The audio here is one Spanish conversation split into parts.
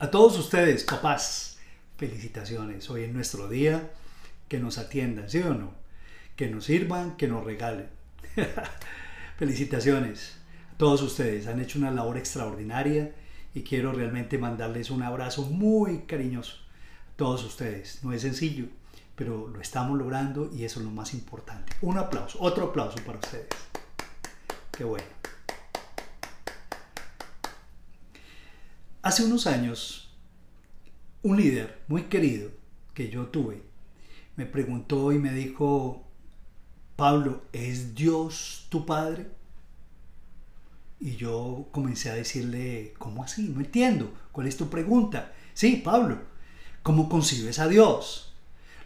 A todos ustedes, papás, felicitaciones. Hoy es nuestro día. Que nos atiendan, ¿sí o no? Que nos sirvan, que nos regalen. felicitaciones. A todos ustedes han hecho una labor extraordinaria y quiero realmente mandarles un abrazo muy cariñoso a todos ustedes. No es sencillo, pero lo estamos logrando y eso es lo más importante. Un aplauso, otro aplauso para ustedes. Qué bueno. Hace unos años, un líder muy querido que yo tuve me preguntó y me dijo, Pablo, ¿es Dios tu Padre? Y yo comencé a decirle, ¿cómo así? No entiendo. ¿Cuál es tu pregunta? Sí, Pablo, ¿cómo concibes a Dios?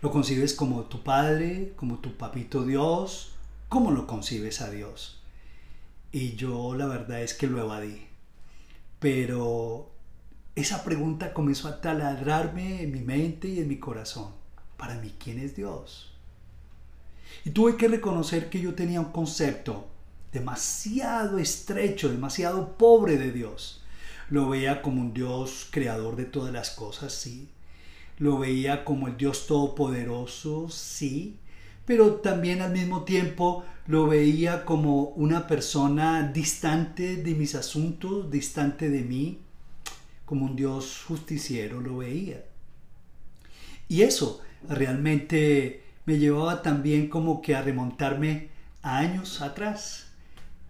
¿Lo concibes como tu Padre, como tu papito Dios? ¿Cómo lo concibes a Dios? Y yo la verdad es que lo evadí. Pero esa pregunta comenzó a taladrarme en mi mente y en mi corazón. Para mí, ¿quién es Dios? Y tuve que reconocer que yo tenía un concepto demasiado estrecho, demasiado pobre de Dios. Lo veía como un Dios creador de todas las cosas, sí. Lo veía como el Dios todopoderoso, sí. Pero también al mismo tiempo lo veía como una persona distante de mis asuntos, distante de mí como un Dios justiciero lo veía. Y eso realmente me llevaba también como que a remontarme años atrás.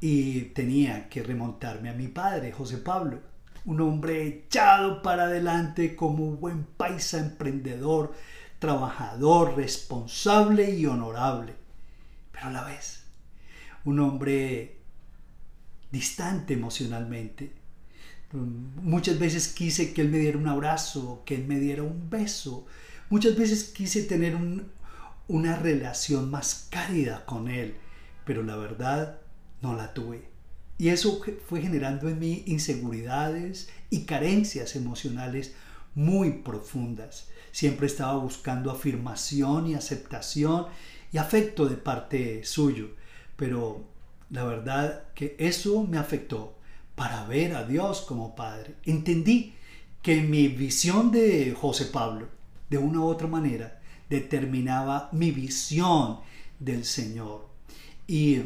Y tenía que remontarme a mi padre, José Pablo, un hombre echado para adelante como un buen paisa emprendedor, trabajador, responsable y honorable, pero a la vez un hombre distante emocionalmente, Muchas veces quise que él me diera un abrazo, que él me diera un beso. Muchas veces quise tener una relación más cálida con él, pero la verdad no la tuve. Y eso fue generando en mí inseguridades y carencias emocionales muy profundas. Siempre estaba buscando afirmación y aceptación y afecto de parte suyo, pero la verdad que eso me afectó para ver a Dios como Padre. Entendí que mi visión de José Pablo, de una u otra manera, determinaba mi visión del Señor. Y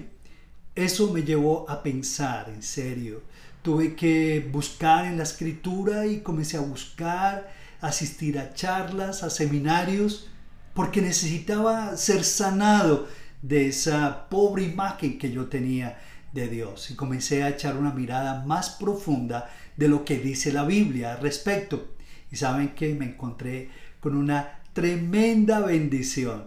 eso me llevó a pensar en serio. Tuve que buscar en la escritura y comencé a buscar, asistir a charlas, a seminarios, porque necesitaba ser sanado de esa pobre imagen que yo tenía de Dios y comencé a echar una mirada más profunda de lo que dice la Biblia al respecto. Y saben que me encontré con una tremenda bendición,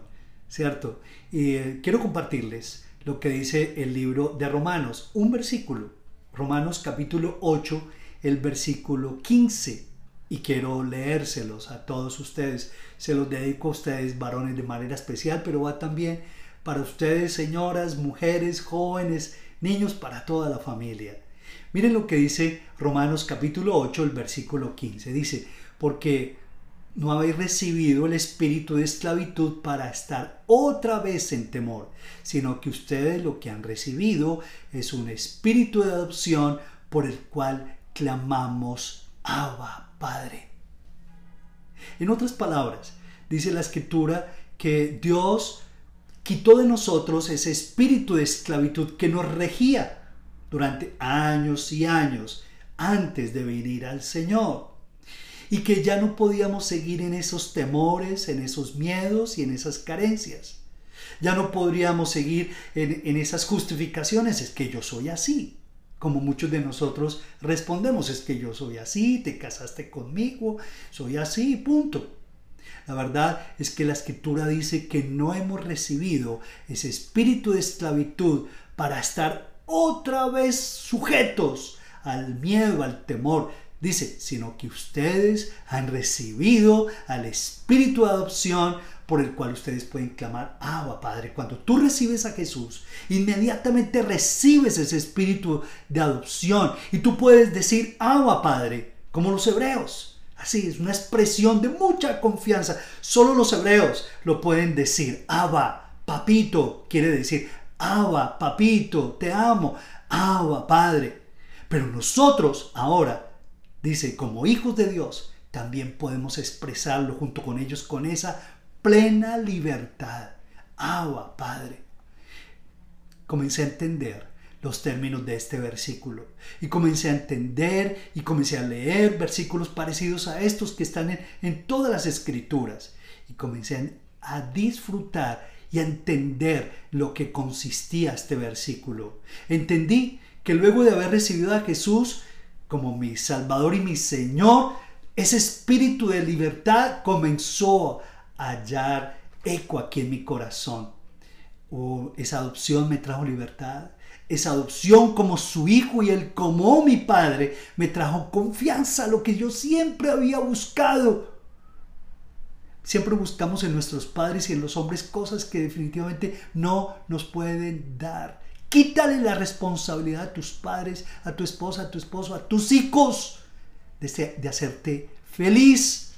¿cierto? Y eh, quiero compartirles lo que dice el libro de Romanos, un versículo, Romanos capítulo 8, el versículo 15. Y quiero leérselos a todos ustedes. Se los dedico a ustedes, varones, de manera especial, pero va también para ustedes, señoras, mujeres, jóvenes, niños, para toda la familia. Miren lo que dice Romanos capítulo 8, el versículo 15. Dice, porque no habéis recibido el espíritu de esclavitud para estar otra vez en temor, sino que ustedes lo que han recibido es un espíritu de adopción por el cual clamamos Abba, Padre. En otras palabras, dice la escritura que Dios quitó de nosotros ese espíritu de esclavitud que nos regía durante años y años antes de venir al Señor. Y que ya no podíamos seguir en esos temores, en esos miedos y en esas carencias. Ya no podríamos seguir en, en esas justificaciones, es que yo soy así. Como muchos de nosotros respondemos, es que yo soy así, te casaste conmigo, soy así, punto. La verdad es que la escritura dice que no hemos recibido ese espíritu de esclavitud para estar otra vez sujetos al miedo, al temor. Dice, sino que ustedes han recibido al espíritu de adopción por el cual ustedes pueden clamar, Abba Padre. Cuando tú recibes a Jesús, inmediatamente recibes ese espíritu de adopción y tú puedes decir, Abba Padre, como los hebreos. Así es, una expresión de mucha confianza. Solo los hebreos lo pueden decir. Abba, papito, quiere decir, Abba, papito, te amo. Abba, padre. Pero nosotros ahora, dice, como hijos de Dios, también podemos expresarlo junto con ellos con esa plena libertad. Agua, Padre. Comencé a entender los términos de este versículo y comencé a entender y comencé a leer versículos parecidos a estos que están en, todas las escrituras y comencé a disfrutar y a entender lo que consistía este versículo. Entendí que luego de haber recibido a Jesús como mi Salvador y mi Señor, ese espíritu de libertad comenzó a hallar eco aquí en mi corazón. Oh, esa adopción me trajo libertad. Esa adopción como su hijo y él como mi padre me trajo confianza, lo que yo siempre había buscado. Siempre buscamos en nuestros padres y en los hombres cosas que definitivamente no nos pueden dar. Quítale la responsabilidad a tus padres, a tu esposa, a tu esposo, a tus hijos de, de hacerte feliz.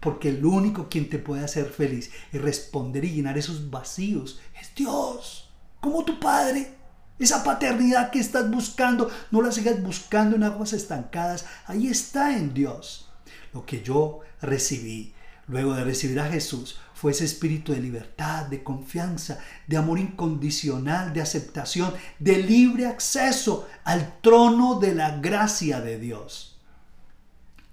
Porque el único quien te puede hacer feliz y responder y llenar esos vacíos es Dios, como tu Padre. Esa paternidad que estás buscando, no la sigas buscando en aguas estancadas. Ahí está en Dios. Lo que yo recibí luego de recibir a Jesús fue ese espíritu de libertad, de confianza, de amor incondicional, de aceptación, de libre acceso al trono de la gracia de Dios.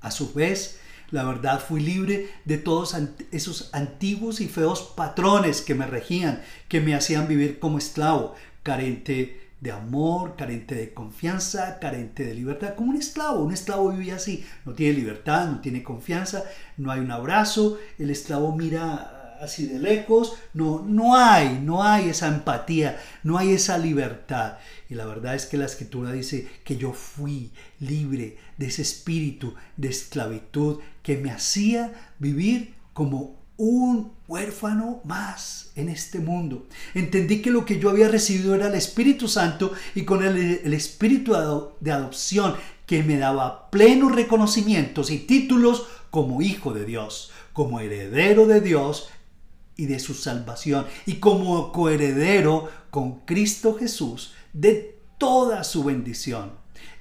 A su vez, la verdad fui libre de todos esos antiguos y feos patrones que me regían, que me hacían vivir como esclavo, carente de amor, carente de confianza, carente de libertad, como un esclavo. Un esclavo vive así, no tiene libertad, no tiene confianza, no hay un abrazo, el esclavo mira así de lejos, no, no hay, no hay esa empatía, no hay esa libertad. Y la verdad es que la escritura dice que yo fui libre de ese espíritu de esclavitud que me hacía vivir como un huérfano más en este mundo. Entendí que lo que yo había recibido era el Espíritu Santo y con el, Espíritu de adopción que me daba plenos reconocimientos y títulos como hijo de Dios, como heredero de Dios y de su salvación y como coheredero con Cristo Jesús de toda su bendición.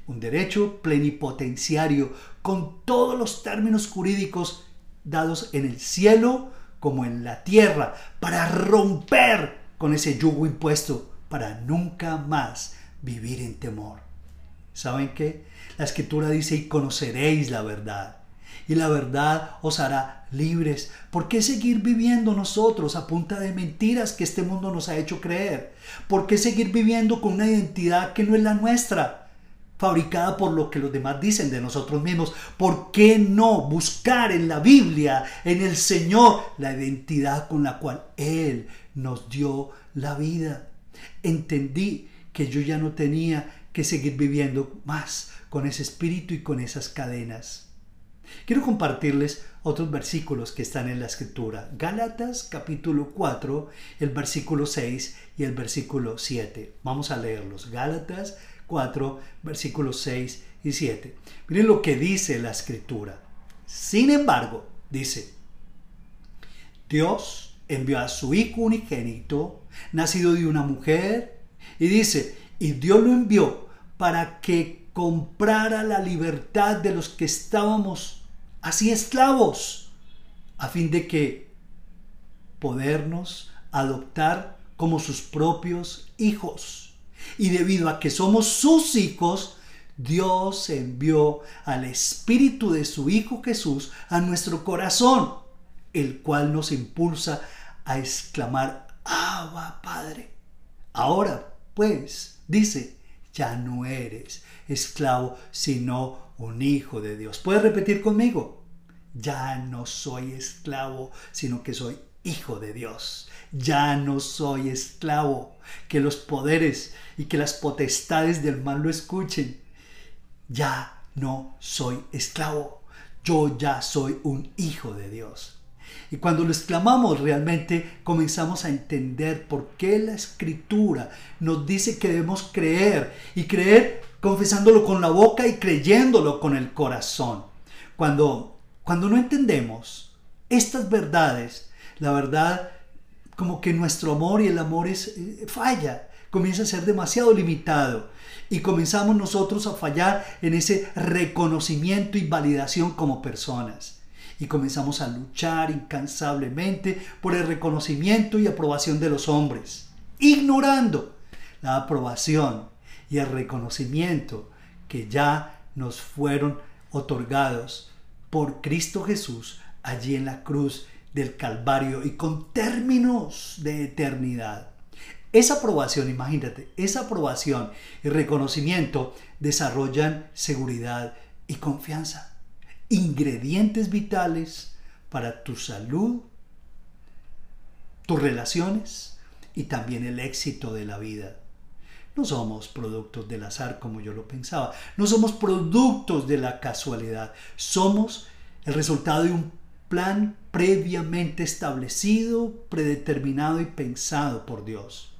Un derecho plenipotenciario con todos los términos jurídicos dados en el cielo como en la tierra para romper con ese yugo impuesto para nunca más vivir en temor. ¿Saben qué? La escritura dice y conoceréis la verdad y la verdad os hará libres. ¿Por qué seguir viviendo nosotros a punta de mentiras que este mundo nos ha hecho creer? ¿Por qué seguir viviendo con una identidad que no es la nuestra? Fabricada por lo que los demás dicen de nosotros mismos. ¿Por qué no buscar en la Biblia, en el Señor, la identidad con la cual Él nos dio la vida? Entendí que yo ya no tenía que seguir viviendo más con ese espíritu y con esas cadenas. Quiero compartirles otros versículos que están en la escritura. Gálatas capítulo 4, el versículo 6 y el versículo 7. Vamos a leerlos. Gálatas 4, versículos 6 y 7. Miren lo que dice la escritura. Sin embargo, dice, Dios envió a su Hijo unigénito, nacido de una mujer, y dice, y Dios lo envió para que comprara la libertad de los que estábamos así esclavos, a fin de que podernos adoptar como sus propios hijos. Y debido a que somos sus hijos, Dios envió al Espíritu de su Hijo Jesús a nuestro corazón, el cual nos impulsa a exclamar, Abba Padre. Ahora, pues, dice, ya no eres esclavo, sino un hijo de Dios. ¿Puedes repetir conmigo? Ya no soy esclavo, sino que soy hijo de Dios. Ya no soy esclavo. Que los poderes y que las potestades del mal lo escuchen. Ya no soy esclavo. Yo ya soy un hijo de Dios. Y cuando lo exclamamos realmente comenzamos a entender por qué la escritura nos dice que debemos creer y creer confesándolo con la boca y creyéndolo con el corazón. Cuando, cuando no entendemos estas verdades, la verdad como que nuestro amor y el amor es, eh, falla, comienza a ser demasiado limitado Y comenzamos nosotros a fallar en ese reconocimiento y validación como personas. Y comenzamos a luchar incansablemente por el reconocimiento y aprobación de los hombres, ignorando la aprobación y el reconocimiento que ya nos fueron otorgados por Cristo Jesús allí en la cruz del Calvario y con términos de eternidad. Esa aprobación, imagínate, esa aprobación y reconocimiento desarrollan seguridad y confianza, ingredientes vitales para tu salud, tus relaciones y también el éxito de la vida. No somos productos del azar como yo lo pensaba. No somos productos de la casualidad. Somos el resultado de un plan previamente establecido, predeterminado y pensado por Dios.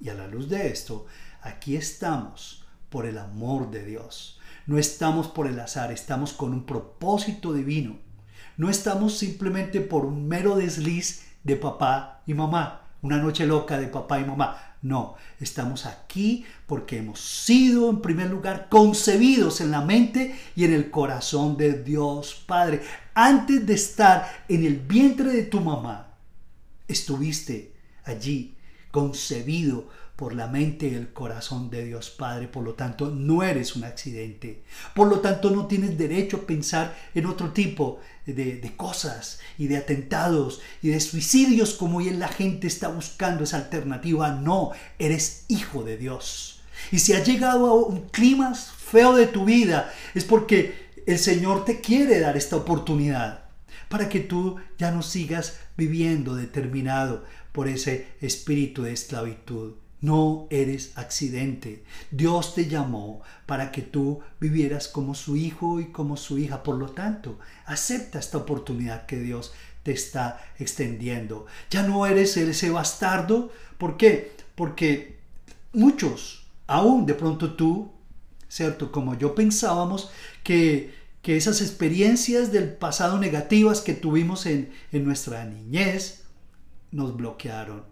Y a la luz de esto, aquí estamos por el amor de Dios. No estamos por el azar, estamos con un propósito divino. No estamos simplemente por un mero desliz de papá y mamá, una noche loca de papá y mamá. No, estamos aquí porque hemos sido en primer lugar concebidos en la mente y en el corazón de Dios Padre. Antes de estar en el vientre de tu mamá, estuviste allí concebido por la mente y el corazón de Dios Padre. Por lo tanto, no eres un accidente. Por lo tanto, no tienes derecho a pensar en otro tipo de, cosas y de atentados y de suicidios como hoy la gente está buscando esa alternativa. No, eres hijo de Dios. Y si has llegado a un clima feo de tu vida, es porque el Señor te quiere dar esta oportunidad para que tú ya no sigas viviendo determinado por ese espíritu de esclavitud. No eres accidente. Dios te llamó para que tú vivieras como su hijo y como su hija. Por lo tanto, acepta esta oportunidad que Dios te está extendiendo. Ya no eres ese bastardo. ¿Por qué? Porque muchos, aún de pronto tú, ¿cierto? Como yo pensábamos que, que esas experiencias del pasado negativas que tuvimos en, en nuestra niñez nos bloquearon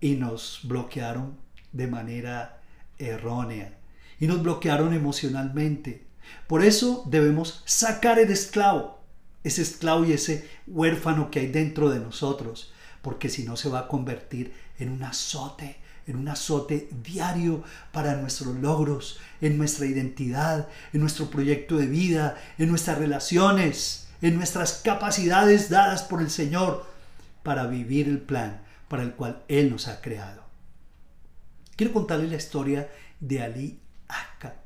y nos bloquearon de manera errónea y nos bloquearon emocionalmente. Por eso debemos sacar el esclavo, ese esclavo y ese huérfano que hay dentro de nosotros, porque si no se va a convertir en un azote, en un azote diario para nuestros logros, en nuestra identidad, en nuestro proyecto de vida, en nuestras relaciones, en nuestras capacidades dadas por el Señor para vivir el plan para el cual Él nos ha creado. Quiero contarles la historia de Ali Akka,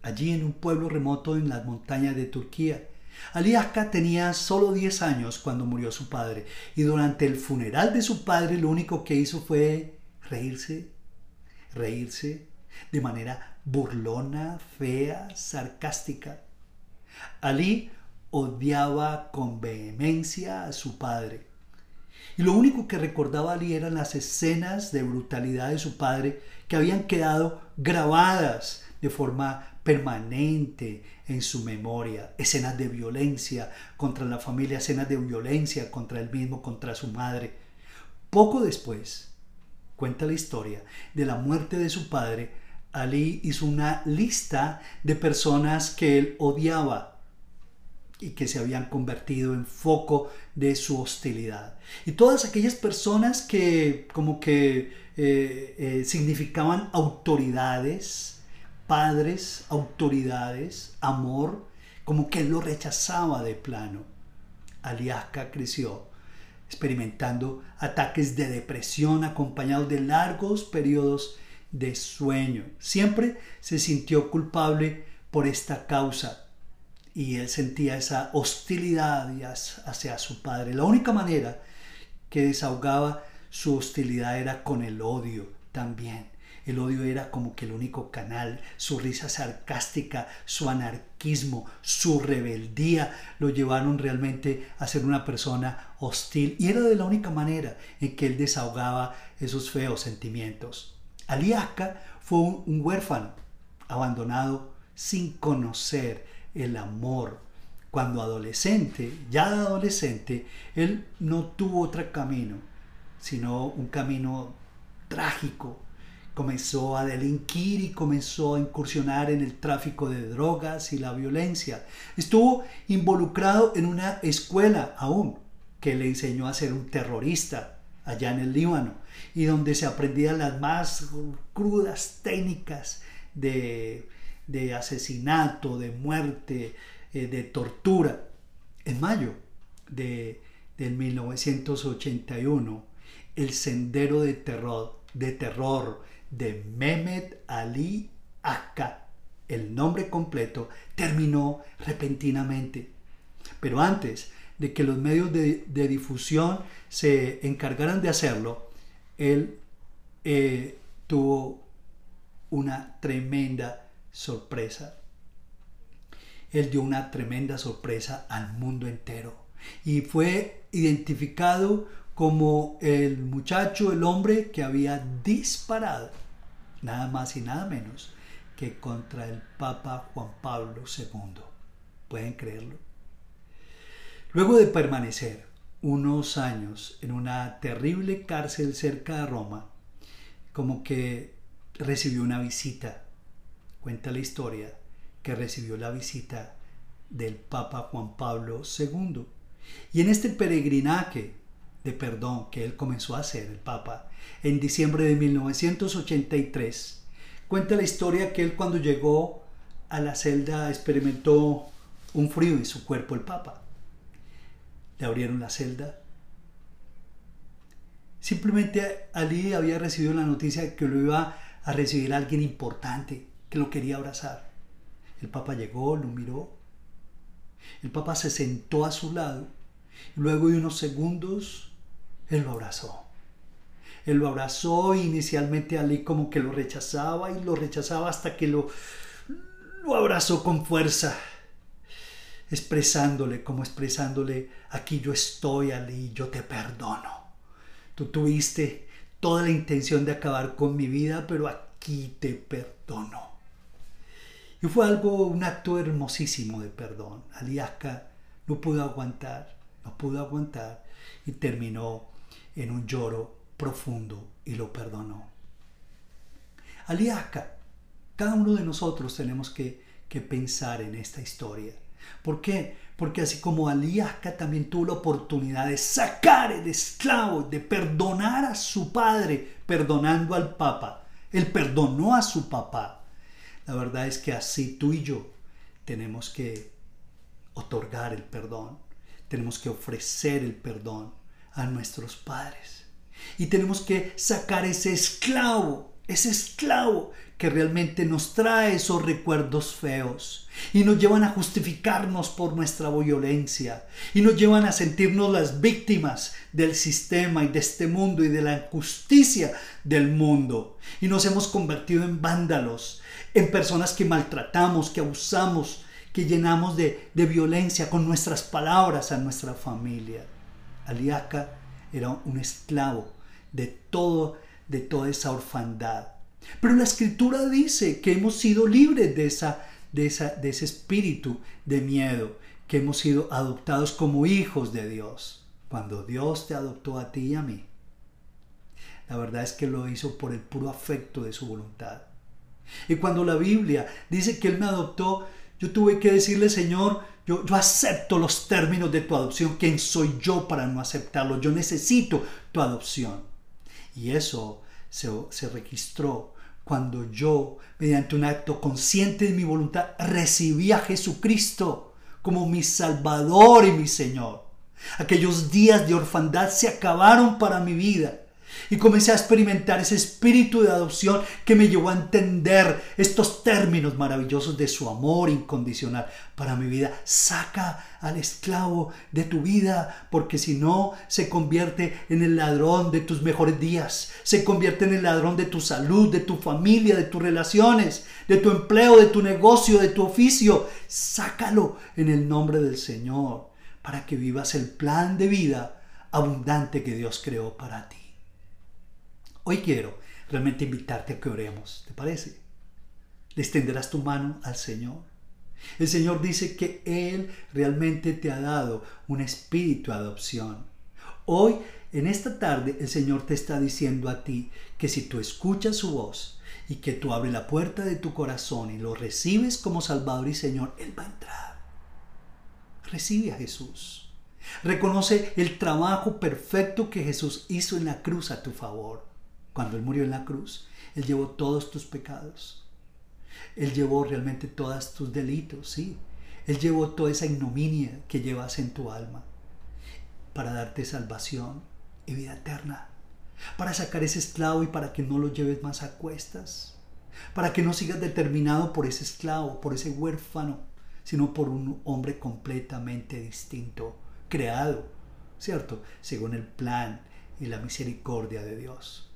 allí en un pueblo remoto en las montañas de Turquía. Ali Akka tenía solo 10 años cuando murió su padre y durante el funeral de su padre lo único que hizo fue reírse, reírse de manera burlona, fea, sarcástica. Ali odiaba con vehemencia a su padre y lo único que recordaba Ali eran las escenas de brutalidad de su padre que habían quedado grabadas de forma permanente en su memoria. Escenas de violencia contra la familia, escenas de violencia contra él mismo, contra su madre. Poco después, cuenta la historia, de la muerte de su padre, Ali hizo una lista de personas que él odiaba y que se habían convertido en foco de su hostilidad. Y todas aquellas personas que como que eh, eh, significaban autoridades, padres, autoridades, amor, como que él lo rechazaba de plano. Aliaska creció experimentando ataques de depresión acompañados de largos periodos de sueño. Siempre se sintió culpable por esta causa y él sentía esa hostilidad hacia su padre. La única manera que desahogaba su hostilidad era con el odio también. El odio era como que el único canal, su risa sarcástica, su anarquismo, su rebeldía lo llevaron realmente a ser una persona hostil y era de la única manera en que él desahogaba esos feos sentimientos. Aliaska fue un huérfano abandonado sin conocer el amor. Cuando adolescente, ya de adolescente, él no tuvo otro camino, sino un camino trágico comenzó a delinquir y comenzó a incursionar en el tráfico de drogas y la violencia. Estuvo involucrado en una escuela aún que le enseñó a ser un terrorista allá en el Líbano y donde se aprendían las más crudas técnicas de, asesinato, de muerte, eh, de tortura. En mayo de, del 1981, el sendero de terror, de terror de Mehmet Ali Akka, el nombre completo, terminó repentinamente. Pero antes de que los medios de, difusión se encargaran de hacerlo, él eh, tuvo una tremenda sorpresa. Él dio una tremenda sorpresa al mundo entero y fue identificado como el muchacho, el hombre que había disparado nada más y nada menos que contra el Papa Juan Pablo II. ¿Pueden creerlo? Luego de permanecer unos años en una terrible cárcel cerca de Roma, como que recibió una visita. Cuenta la historia que recibió la visita del Papa Juan Pablo II. Y en este peregrinaje de perdón que él comenzó a hacer, el Papa, en diciembre de 1983. Cuenta la historia que él cuando llegó a la celda experimentó un frío en su cuerpo el Papa. Le abrieron la celda. Simplemente Ali había recibido la noticia que lo iba a recibir alguien importante, que lo quería abrazar. El Papa llegó, lo miró. El Papa se sentó a su lado. Y luego de unos segundos él lo abrazó. Él lo abrazó inicialmente Ali como que lo rechazaba y lo rechazaba hasta que lo, lo abrazó con fuerza, expresándole, como expresándole, aquí yo estoy Ali, yo te perdono. Tú tuviste toda la intención de acabar con mi vida, pero aquí te perdono. Y fue algo, un acto hermosísimo de perdón. Aliaska no pudo aguantar, no pudo aguantar y terminó en un lloro profundo y lo perdonó. Aliaska, cada uno de nosotros tenemos que, que pensar en esta historia. ¿Por qué? Porque así como Aliaska también tuvo la oportunidad de sacar el esclavo, de perdonar a su padre, perdonando al Papa. Él perdonó a su papá. La verdad es que así tú y yo tenemos que otorgar el perdón, tenemos que ofrecer el perdón a nuestros padres. Y tenemos que sacar ese esclavo, ese esclavo que realmente nos trae esos recuerdos feos y nos llevan a justificarnos por nuestra violencia y nos llevan a sentirnos las víctimas del sistema y de este mundo y de la injusticia del mundo. Y nos hemos convertido en vándalos, en personas que maltratamos, que abusamos, que llenamos de, violencia con nuestras palabras a nuestra familia. Aliaca era un esclavo de todo de toda esa orfandad. Pero la escritura dice que hemos sido libres de esa de, esa, de ese espíritu de miedo, que hemos sido adoptados como hijos de Dios, cuando Dios te adoptó a ti y a mí. La verdad es que lo hizo por el puro afecto de su voluntad. Y cuando la Biblia dice que Él me adoptó, yo tuve que decirle, Señor, yo, acepto los términos de tu adopción. ¿Quién soy yo para no aceptarlo? Yo necesito tu adopción. Y eso se, se registró cuando yo, mediante un acto consciente de mi voluntad, recibí a Jesucristo como mi Salvador y mi Señor. Aquellos días de orfandad se acabaron para mi vida y comencé a experimentar ese espíritu de adopción que me llevó a entender estos términos maravillosos de su amor incondicional para mi vida. Saca al esclavo de tu vida, porque si no, se convierte en el ladrón de tus mejores días, se convierte en el ladrón de tu salud, de tu familia, de tus relaciones, de tu empleo, de tu negocio, de tu oficio. Sácalo en el nombre del Señor para que vivas el plan de vida abundante que Dios creó para ti. Hoy quiero realmente invitarte a que oremos, ¿te parece? Le extenderás tu mano al Señor. El Señor dice que Él realmente te ha dado un espíritu de adopción. Hoy, en esta tarde, el Señor te está diciendo a ti que si tú escuchas su voz, y que tú abres la puerta de tu corazón y lo recibes como Salvador y Señor, Él va a entrar. Recibe a Jesús. Reconoce el trabajo perfecto que Jesús hizo en la cruz a tu favor. Cuando Él murió en la cruz, Él llevó todos tus pecados. Él llevó realmente todos tus delitos, sí. Él llevó toda esa ignominia que llevas en tu alma para darte salvación y vida eterna para sacar ese esclavo y para que no lo lleves más a cuestas, para que no sigas determinado por ese esclavo, por ese huérfano, sino por un hombre completamente distinto, creado, ¿cierto? Según el plan y la misericordia de Dios.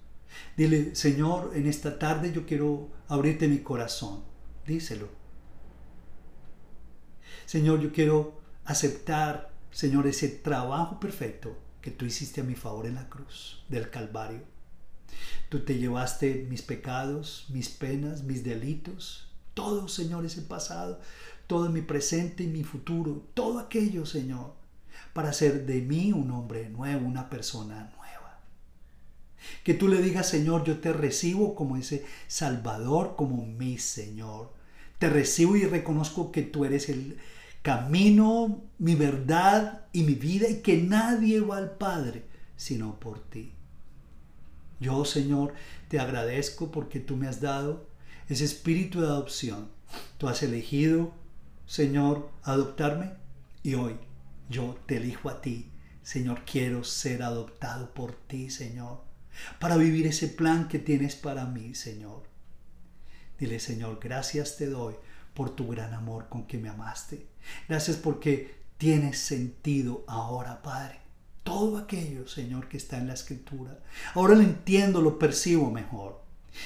Dile, Señor, en esta tarde yo quiero abrirte mi corazón. Díselo. Señor, yo quiero aceptar, Señor, ese trabajo perfecto que tú hiciste a mi favor en la cruz del Calvario. Tú te llevaste mis pecados, mis penas, mis delitos, todo, Señor, ese pasado, todo mi presente y mi futuro, todo aquello, Señor, para hacer de mí un hombre nuevo, una persona. Que tú le digas, Señor, yo te recibo como ese Salvador, como mi Señor. Te recibo y reconozco que tú eres el, camino, mi verdad y mi vida y que nadie va al Padre sino por ti. Yo, Señor, te agradezco porque tú me has dado ese espíritu de adopción. Tú has elegido, Señor, adoptarme y hoy yo te elijo a ti. Señor, quiero ser adoptado por ti, Señor, para vivir ese plan que tienes para mí, Señor. Dile, Señor, gracias te doy por tu gran amor con que me amaste. Gracias porque tienes sentido ahora, Padre. Todo aquello, Señor, que está en la Escritura. Ahora lo entiendo, lo percibo mejor.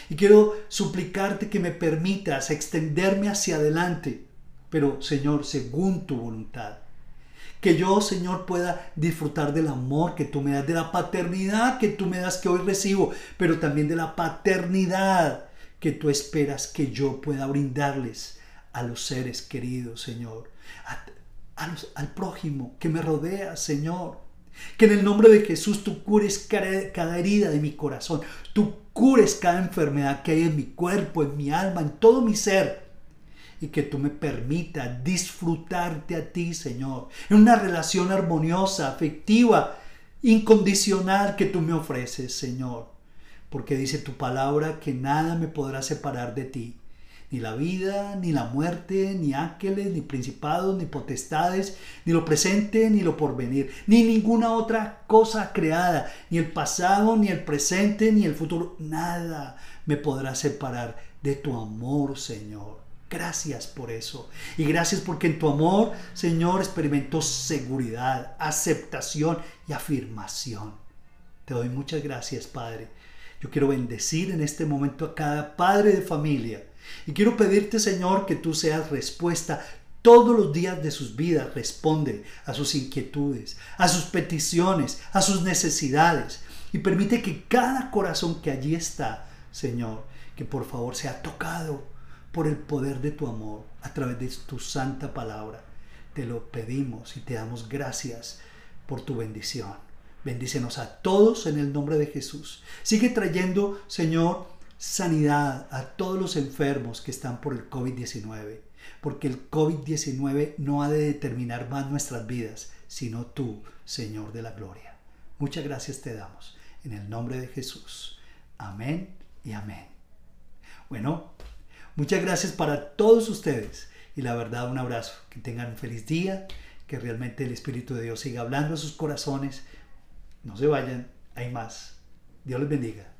Y quiero suplicarte que me permitas extenderme hacia adelante, pero, Señor, según tu voluntad. Que yo, Señor, pueda disfrutar del amor que tú me das, de la paternidad que tú me das que hoy recibo, pero también de la paternidad que tú esperas que yo pueda brindarles a los seres queridos, Señor, al prójimo que me rodea, Señor. Que en el nombre de Jesús tú cures cada, herida de mi corazón, tú cures cada enfermedad que hay en mi cuerpo, en mi alma, en todo mi ser. Y que tú me permitas disfrutarte a ti, Señor, en una relación armoniosa, afectiva, incondicional que tú me ofreces, Señor. Porque dice tu palabra que nada me podrá separar de ti ni la vida, ni la muerte, ni ángeles, ni principados, ni potestades, ni lo presente, ni lo porvenir, ni ninguna otra cosa creada, ni el pasado, ni el presente, ni el futuro, nada me podrá separar de tu amor, Señor. Gracias por eso. Y gracias porque en tu amor, Señor, experimentó seguridad, aceptación y afirmación. Te doy muchas gracias, Padre. Yo quiero bendecir en este momento a cada padre de familia y quiero pedirte, Señor, que tú seas respuesta todos los días de sus vidas. Responde a sus inquietudes, a sus peticiones, a sus necesidades. Y permite que cada corazón que allí está, Señor, que por favor sea tocado por el poder de tu amor a través de tu santa palabra. Te lo pedimos y te damos gracias por tu bendición. Bendícenos a todos en el nombre de Jesús. Sigue trayendo, Señor, sanidad a todos los enfermos que están por el COVID-19, porque el COVID-19 no ha de determinar más nuestras vidas, sino tú, Señor de la Gloria. Muchas gracias te damos, en el nombre de Jesús. Amén y amén. Bueno, muchas gracias para todos ustedes y la verdad un abrazo. Que tengan un feliz día, que realmente el Espíritu de Dios siga hablando a sus corazones. No se vayan, hay más. Dios les bendiga.